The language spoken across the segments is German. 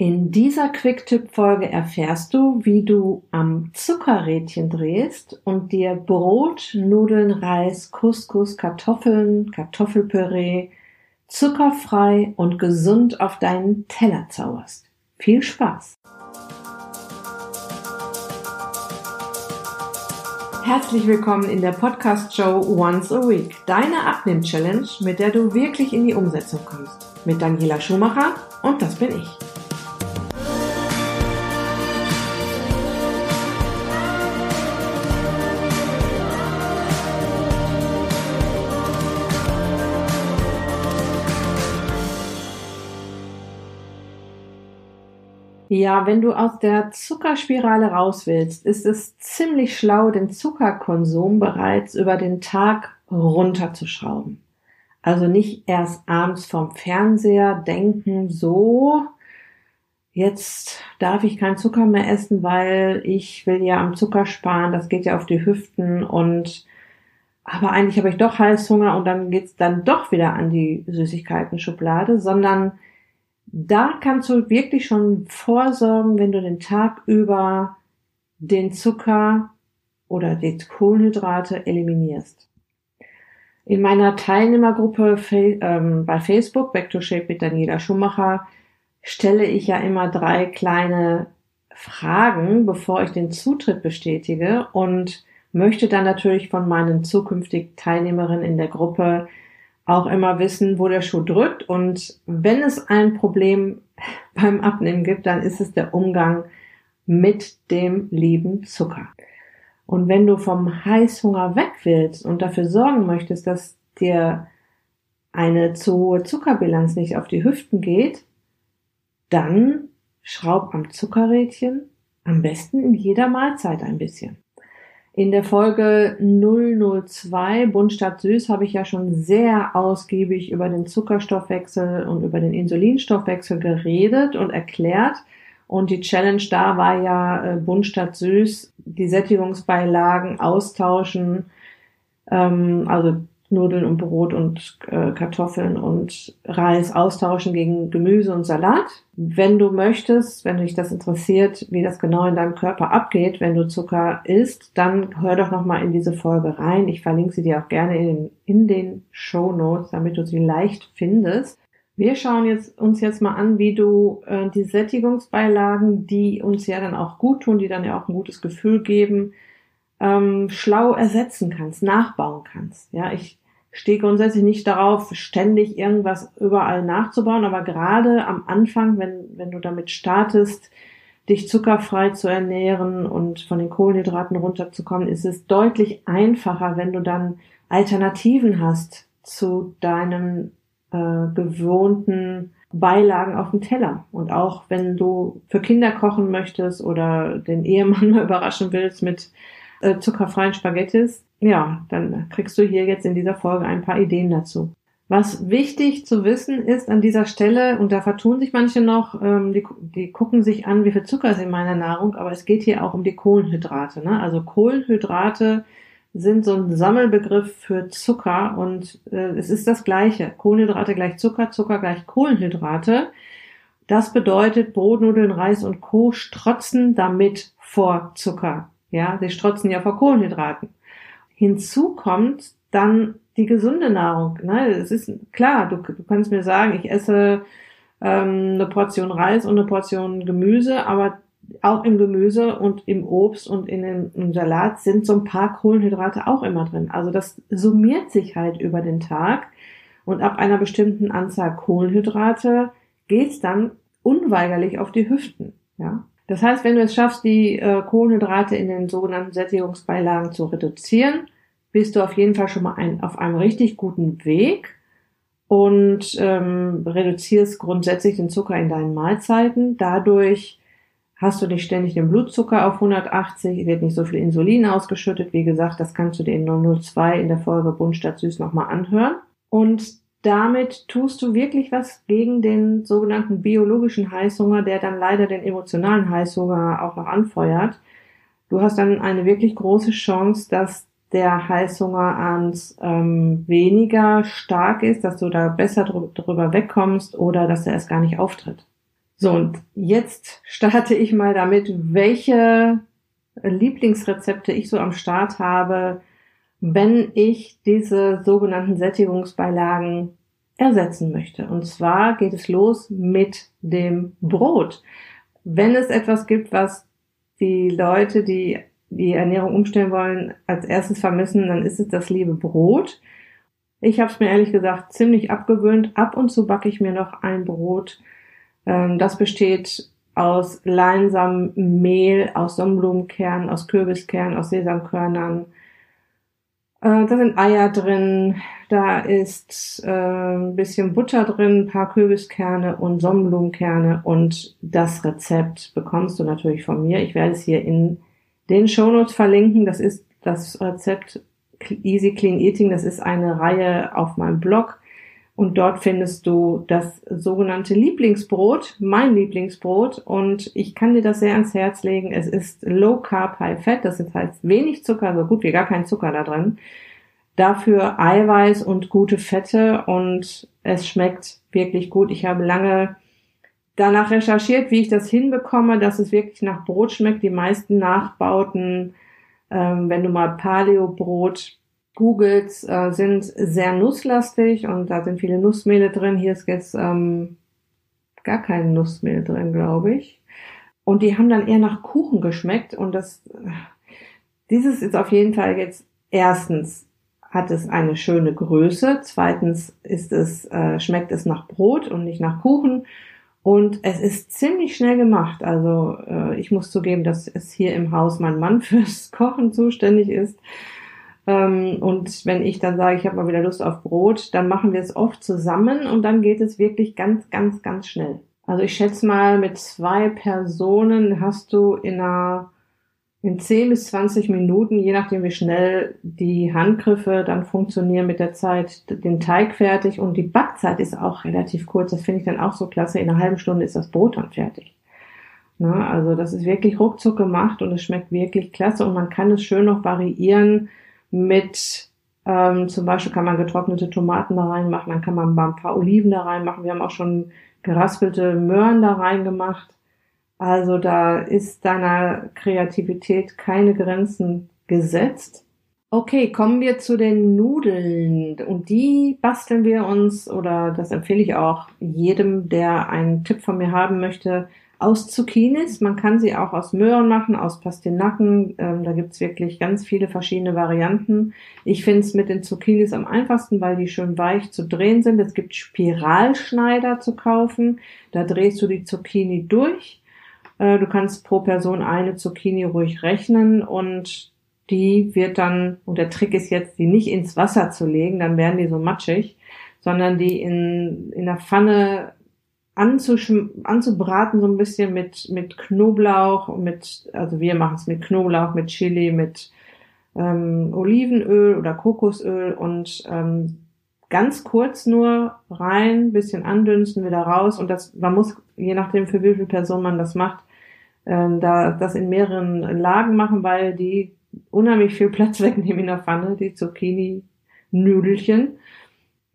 In dieser Quicktip-Folge erfährst du, wie du am Zuckerrädchen drehst und dir Brot, Nudeln, Reis, Couscous, Kartoffeln, Kartoffelpüree zuckerfrei und gesund auf deinen Teller zauberst. Viel Spaß! Herzlich willkommen in der Podcast-Show Once a Week, deine Abnehm-Challenge, mit der du wirklich in die Umsetzung kommst. Mit Daniela Schumacher und das bin ich. Ja, wenn du aus der Zuckerspirale raus willst, ist es ziemlich schlau, den Zuckerkonsum bereits über den Tag runterzuschrauben. Also nicht erst abends vom Fernseher denken, so, jetzt darf ich keinen Zucker mehr essen, weil ich will ja am Zucker sparen, das geht ja auf die Hüften und aber eigentlich habe ich doch Heißhunger und dann geht's dann doch wieder an die Süßigkeiten-Schublade, sondern da kannst du wirklich schon vorsorgen, wenn du den Tag über den Zucker oder die Kohlenhydrate eliminierst. In meiner Teilnehmergruppe ähm, bei Facebook, Back to Shape mit Daniela Schumacher, stelle ich ja immer drei kleine Fragen, bevor ich den Zutritt bestätige und möchte dann natürlich von meinen zukünftigen Teilnehmerinnen in der Gruppe auch immer wissen, wo der Schuh drückt. Und wenn es ein Problem beim Abnehmen gibt, dann ist es der Umgang mit dem lieben Zucker. Und wenn du vom Heißhunger weg willst und dafür sorgen möchtest, dass dir eine zu hohe Zuckerbilanz nicht auf die Hüften geht, dann schraub am Zuckerrädchen am besten in jeder Mahlzeit ein bisschen. In der Folge 002 Bunt statt Süß habe ich ja schon sehr ausgiebig über den Zuckerstoffwechsel und über den Insulinstoffwechsel geredet und erklärt. Und die Challenge da war ja äh, Bunt statt Süß, die Sättigungsbeilagen austauschen, ähm, also Nudeln und Brot und äh, Kartoffeln und Reis austauschen gegen Gemüse und Salat. Wenn du möchtest, wenn dich das interessiert, wie das genau in deinem Körper abgeht, wenn du Zucker isst, dann hör doch nochmal in diese Folge rein. Ich verlinke sie dir auch gerne in, in den Show Notes, damit du sie leicht findest. Wir schauen jetzt, uns jetzt mal an, wie du äh, die Sättigungsbeilagen, die uns ja dann auch gut tun, die dann ja auch ein gutes Gefühl geben, ähm, schlau ersetzen kannst, nachbauen kannst. Ja, ich stehe grundsätzlich nicht darauf, ständig irgendwas überall nachzubauen, aber gerade am Anfang, wenn, wenn du damit startest, dich zuckerfrei zu ernähren und von den Kohlenhydraten runterzukommen, ist es deutlich einfacher, wenn du dann Alternativen hast zu deinen äh, gewohnten Beilagen auf dem Teller. Und auch wenn du für Kinder kochen möchtest oder den Ehemann mal überraschen willst mit äh, zuckerfreien Spaghettis, ja, dann kriegst du hier jetzt in dieser Folge ein paar Ideen dazu. Was wichtig zu wissen ist an dieser Stelle, und da vertun sich manche noch, ähm, die, die gucken sich an, wie viel Zucker ist in meiner Nahrung, aber es geht hier auch um die Kohlenhydrate. Ne? Also Kohlenhydrate sind so ein Sammelbegriff für Zucker und äh, es ist das Gleiche. Kohlenhydrate gleich Zucker, Zucker gleich Kohlenhydrate. Das bedeutet, Brotnudeln, Reis und Co. strotzen damit vor Zucker. Ja, sie strotzen ja vor Kohlenhydraten. Hinzu kommt dann die gesunde Nahrung. Ne? Es ist klar, du, du kannst mir sagen, ich esse ähm, eine Portion Reis und eine Portion Gemüse, aber auch im Gemüse und im Obst und in dem, Salat sind so ein paar Kohlenhydrate auch immer drin. Also das summiert sich halt über den Tag und ab einer bestimmten Anzahl Kohlenhydrate geht's dann unweigerlich auf die Hüften. Ja, das heißt, wenn du es schaffst, die äh, Kohlenhydrate in den sogenannten Sättigungsbeilagen zu reduzieren, bist du auf jeden Fall schon mal ein, auf einem richtig guten Weg und ähm, reduzierst grundsätzlich den Zucker in deinen Mahlzeiten. Dadurch hast du nicht ständig den Blutzucker auf 180, wird nicht so viel Insulin ausgeschüttet. Wie gesagt, das kannst du dir in 002 in der Folge Bunt statt Süß nochmal anhören. Und damit tust du wirklich was gegen den sogenannten biologischen Heißhunger, der dann leider den emotionalen Heißhunger auch noch anfeuert. Du hast dann eine wirklich große Chance, dass der Heißhunger ans ähm, weniger stark ist, dass du da besser drüber wegkommst oder dass er erst gar nicht auftritt. So, und jetzt starte ich mal damit, welche Lieblingsrezepte ich so am Start habe, wenn ich diese sogenannten Sättigungsbeilagen ersetzen möchte. Und zwar geht es los mit dem Brot. Wenn es etwas gibt, was die Leute, die die Ernährung umstellen wollen, als erstes vermissen, dann ist es das liebe Brot. Ich habe es mir ehrlich gesagt ziemlich abgewöhnt. Ab und zu backe ich mir noch ein Brot. Ähm, das besteht aus Leinsamen, Mehl, aus Sonnenblumenkernen, aus Kürbiskernen, aus Sesamkörnern. Äh, da sind Eier drin, da ist äh, ein bisschen Butter drin, ein paar Kürbiskerne und Sonnenblumenkerne und das Rezept bekommst du natürlich von mir. Ich werde es hier in den Shownotes verlinken. Das ist das Rezept Easy Clean Eating. Das ist eine Reihe auf meinem Blog. Und dort findest du das sogenannte Lieblingsbrot, mein Lieblingsbrot. Und ich kann dir das sehr ans Herz legen. Es ist Low Carb, High Fat. Das heißt wenig Zucker, so gut wie gar kein Zucker da drin. Dafür Eiweiß und gute Fette und es schmeckt wirklich gut. Ich habe lange danach recherchiert, wie ich das hinbekomme, dass es wirklich nach Brot schmeckt. Die meisten Nachbauten, ähm, wenn du mal Paleo-Brot googelst, äh, sind sehr nusslastig und da sind viele Nussmehle drin. Hier ist jetzt ähm, gar kein Nussmehl drin, glaube ich. Und die haben dann eher nach Kuchen geschmeckt und das, dieses ist auf jeden Fall jetzt erstens hat es eine schöne Größe, zweitens ist es, äh, schmeckt es nach Brot und nicht nach Kuchen und es ist ziemlich schnell gemacht. Also äh, ich muss zugeben, dass es hier im Haus mein Mann fürs Kochen zuständig ist. Ähm, und wenn ich dann sage, ich habe mal wieder Lust auf Brot, dann machen wir es oft zusammen und dann geht es wirklich ganz, ganz, ganz schnell. Also ich schätze mal, mit zwei Personen hast du in einer in 10 bis 20 Minuten, je nachdem wie schnell die Handgriffe dann funktionieren mit der Zeit, den Teig fertig und die Backzeit ist auch relativ kurz. Das finde ich dann auch so klasse. In einer halben Stunde ist das Brot dann fertig. Na, also das ist wirklich ruckzuck gemacht und es schmeckt wirklich klasse und man kann es schön noch variieren mit ähm, zum Beispiel kann man getrocknete Tomaten da reinmachen, dann kann man ein paar Oliven da reinmachen. Wir haben auch schon geraspelte Möhren da reingemacht. Also da ist deiner Kreativität keine Grenzen gesetzt. Okay, kommen wir zu den Nudeln. Und die basteln wir uns, oder das empfehle ich auch jedem, der einen Tipp von mir haben möchte, aus Zucchinis. Man kann sie auch aus Möhren machen, aus Pastinaken. Ähm, da gibt's wirklich ganz viele verschiedene Varianten. Ich finde es mit den Zucchinis am einfachsten, weil die schön weich zu drehen sind. Es gibt Spiralschneider zu kaufen. Da drehst du die Zucchini durch äh, du kannst pro Person eine Zucchini ruhig rechnen und die wird dann, und der Trick ist jetzt, die nicht ins Wasser zu legen, dann werden die so matschig, sondern die in, in der Pfanne anzubraten, so ein bisschen mit, mit Knoblauch, mit, also wir machen es mit Knoblauch, mit Chili, mit ähm, Olivenöl oder Kokosöl und ähm, ganz kurz nur rein, bisschen andünsten, wieder raus und das, man muss, je nachdem für wie viele Personen man das macht, ähm, da das in mehreren Lagen machen, weil die unheimlich viel Platz wegnehmen in der Pfanne, die Zucchini-Nüdelchen.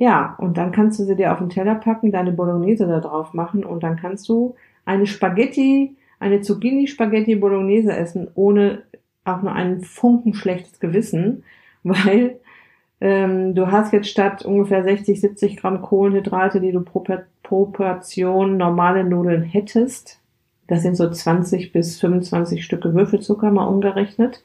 Ja, und dann kannst du sie dir auf den Teller packen, deine Bolognese da drauf machen und dann kannst du eine Spaghetti, eine Zucchini-Spaghetti Bolognese essen, ohne auch nur einen Funken schlechtes Gewissen, weil ähm, du hast jetzt statt ungefähr 60, 70 Gramm Kohlenhydrate, die du pro, pro Portion normale Nudeln hättest, das sind so 20 bis 25 Stücke Würfelzucker mal umgerechnet,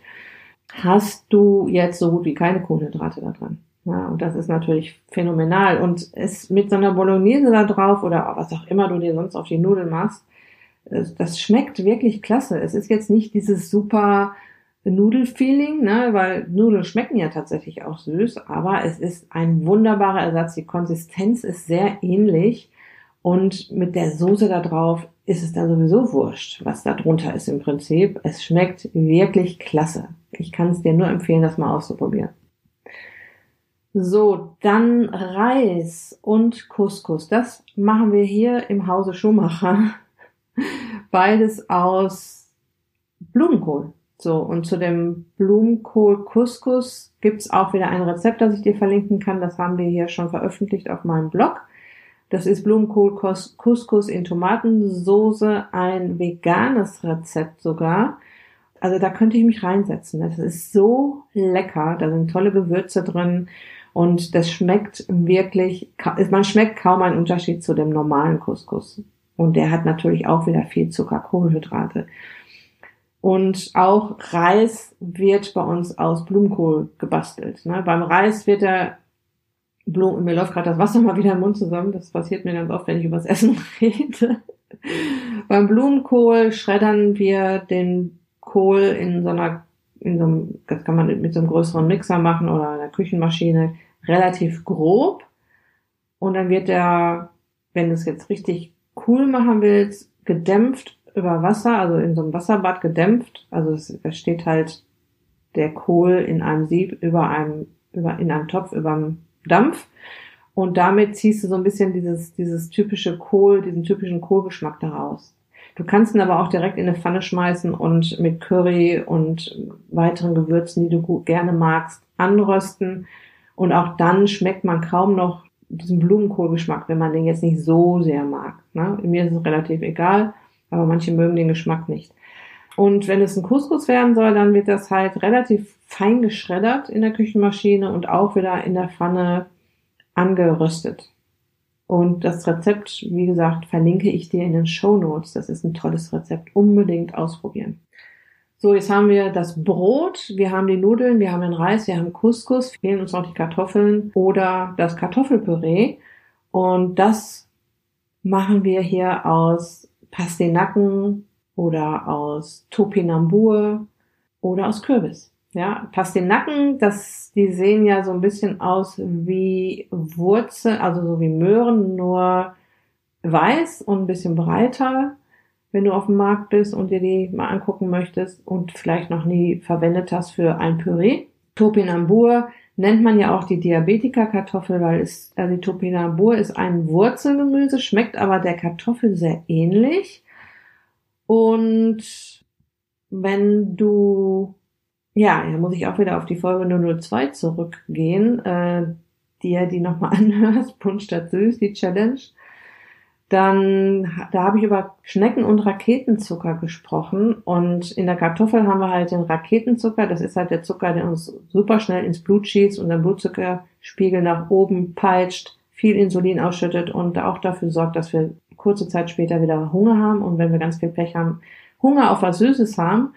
hast du jetzt so gut wie keine Kohlenhydrate da dran. Ja, und das ist natürlich phänomenal. Und es mit so einer Bolognese da drauf oder was auch immer du dir sonst auf die Nudeln machst, das schmeckt wirklich klasse. Es ist jetzt nicht dieses super Nudelfeeling, ne, weil Nudeln schmecken ja tatsächlich auch süß, aber es ist ein wunderbarer Ersatz. Die Konsistenz ist sehr ähnlich und mit der Soße da drauf ist es dann sowieso wurscht, was da drunter ist im Prinzip. Es schmeckt wirklich klasse. Ich kann es dir nur empfehlen, das mal auszuprobieren. So, dann Reis und Couscous. Das machen wir hier im Hause Schumacher. Beides aus Blumenkohl. So, und zu dem Blumenkohl Couscous gibt's auch wieder ein Rezept, das ich dir verlinken kann. Das haben wir hier schon veröffentlicht auf meinem Blog. Das ist Blumenkohl Couscous in Tomatensoße, ein veganes Rezept sogar. Also da könnte ich mich reinsetzen. Das ist so lecker. Da sind tolle Gewürze drin und das schmeckt wirklich, man schmeckt kaum einen Unterschied zu dem normalen Couscous. Und der hat natürlich auch wieder viel Zucker, Kohlenhydrate. Und auch Reis wird bei uns aus Blumenkohl gebastelt. Ne? Beim Reis wird der Blumen, mir läuft gerade das Wasser mal wieder im Mund zusammen. Das passiert mir ganz oft, wenn ich übers Essen rede. Beim Blumenkohl schreddern wir den Kohl in so einer, in so einem, das kann man mit so einem größeren Mixer machen oder einer Küchenmaschine, relativ grob. Und dann wird der, wenn du es jetzt richtig cool machen willst, gedämpft über Wasser, also in so einem Wasserbad gedämpft. Also es, es steht halt der Kohl in einem Sieb über einem, über, in einem Topf über dem Dampf. Und damit ziehst du so ein bisschen dieses, dieses typische Kohl, diesen typischen Kohlgeschmack daraus. Du kannst ihn aber auch direkt in eine Pfanne schmeißen und mit Curry und weiteren Gewürzen, die du gerne magst, anrösten. Und auch dann schmeckt man kaum noch diesen Blumenkohlgeschmack, wenn man den jetzt nicht so sehr mag. Ne? Mir ist es relativ egal, aber manche mögen den Geschmack nicht. Und wenn es ein Couscous werden soll, dann wird das halt relativ fein geschreddert in der Küchenmaschine und auch wieder in der Pfanne angeröstet. Und das Rezept, wie gesagt, verlinke ich dir in den Show Notes. Das ist ein tolles Rezept. Unbedingt ausprobieren. So, jetzt haben wir das Brot, wir haben die Nudeln, wir haben den Reis, wir haben Couscous, fehlen uns noch die Kartoffeln oder das Kartoffelpüree. Und das machen wir hier aus Pastinaken oder aus Topinambur oder aus Kürbis. Ja, Pastinaken, das, die sehen ja so ein bisschen aus wie Wurzeln, also so wie Möhren, nur weiß und ein bisschen breiter, wenn du auf dem Markt bist und dir die mal angucken möchtest und vielleicht noch nie verwendet hast für ein Püree. Topinambur nennt man ja auch die Diabetikerkartoffel, weil es, also die Topinambur ist ein Wurzelgemüse, schmeckt aber der Kartoffel sehr ähnlich. Und wenn du ja, ja, muss ich auch wieder auf die Folge 002 zurückgehen, äh, die ja die nochmal anhörst, Punsch statt Süß, die Challenge. Dann, da habe ich über Schnecken und Raketenzucker gesprochen und in der Kartoffel haben wir halt den Raketenzucker, das ist halt der Zucker, der uns super schnell ins Blut schießt und den Blutzuckerspiegel nach oben peitscht, viel Insulin ausschüttet und auch dafür sorgt, dass wir kurze Zeit später wieder Hunger haben und wenn wir ganz viel Pech haben, Hunger auf was Süßes haben.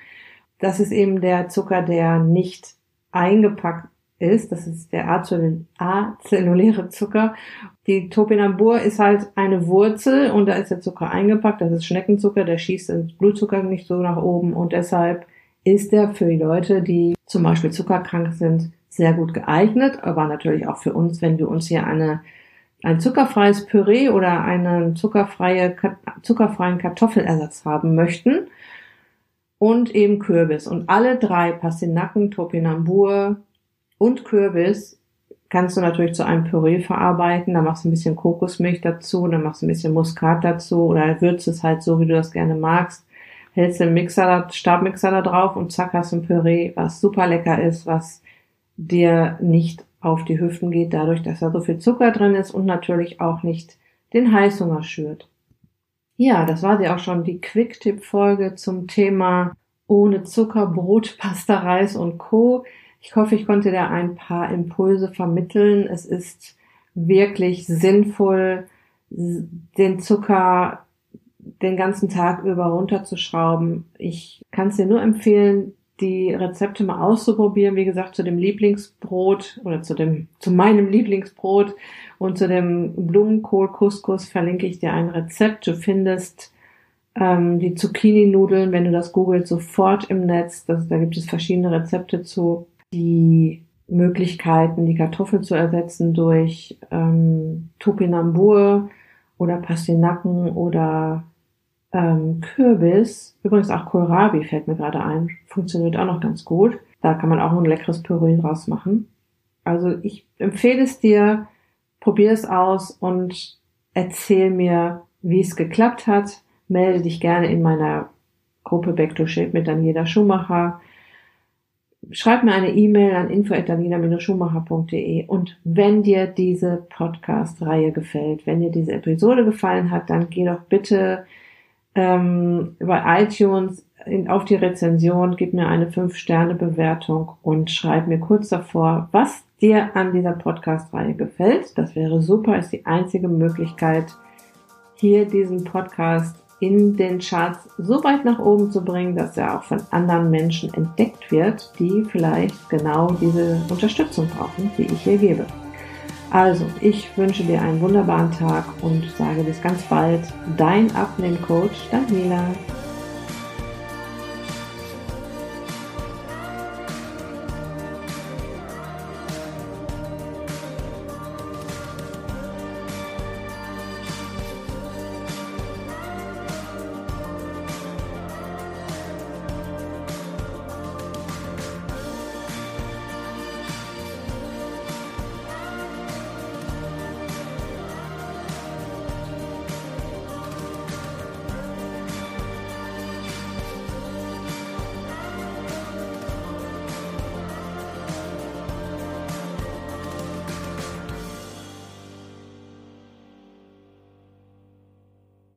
Das ist eben der Zucker, der nicht eingepackt ist. Das ist der azelluläre Zucker. Die Topinambur ist halt eine Wurzel und da ist der Zucker eingepackt. Das ist Schneckenzucker, der schießt den Blutzucker nicht so nach oben und deshalb ist der für die Leute, die zum Beispiel zuckerkrank sind, sehr gut geeignet, aber natürlich auch für uns, wenn wir uns hier eine ein zuckerfreies Püree oder einen zuckerfreie, zuckerfreien Kartoffelersatz haben möchten, und eben Kürbis. Und alle drei, Pastinaken, Topinambur und Kürbis, kannst du natürlich zu einem Püree verarbeiten. Da machst du ein bisschen Kokosmilch dazu, dann machst du ein bisschen Muskat dazu oder würzt es halt so, wie du das gerne magst. Hältst den Mixer, Stabmixer da drauf und zack hast du ein Püree, was super lecker ist, was dir nicht auf die Hüften geht, dadurch, dass da so viel Zucker drin ist und natürlich auch nicht den Heißhunger schürt. Ja, das war sie auch schon, die Quick-Tipp-Folge zum Thema ohne Zucker, Brot, Pasta, Reis und Co. Ich hoffe, ich konnte da ein paar Impulse vermitteln. Es ist wirklich sinnvoll, den Zucker den ganzen Tag über runterzuschrauben. Ich kann es dir nur empfehlen, die Rezepte mal auszuprobieren. Wie gesagt, zu dem Lieblingsbrot oder zu dem, zu meinem Lieblingsbrot und zu dem Blumenkohl-Couscous verlinke ich dir ein Rezept. Du findest ähm, die Zucchini-Nudeln, wenn du das googelt, sofort im Netz. Das, da gibt es verschiedene Rezepte zu. Die Möglichkeiten, die Kartoffel zu ersetzen durch ähm, Topinambur oder Pastinaken oder ähm, Kürbis, übrigens auch Kohlrabi fällt mir gerade ein, funktioniert auch noch ganz gut. Da kann man auch ein leckeres Püree draus machen. Also ich empfehle es dir, probier es aus und erzähl mir, wie es geklappt hat. Melde dich gerne in meiner Gruppe Back to Shape mit Daniela Schumacher. schreib mir eine E-Mail an info@dalina-schumacher.de und wenn dir diese Podcast-Reihe gefällt, wenn dir diese Episode gefallen hat, dann geh doch bitte ähm, über iTunes in, auf die Rezension, gib mir eine 5-Sterne-Bewertung und schreib mir kurz davor, was dir an dieser Podcast-Reihe gefällt. Das wäre super, ist die einzige Möglichkeit, hier diesen Podcast in den Charts so weit nach oben zu bringen, dass er auch von anderen Menschen entdeckt wird, die vielleicht genau diese Unterstützung brauchen, die ich hier gebe. Also, ich wünsche dir einen wunderbaren Tag und sage bis ganz bald. Dein Abnehmcoach Daniela.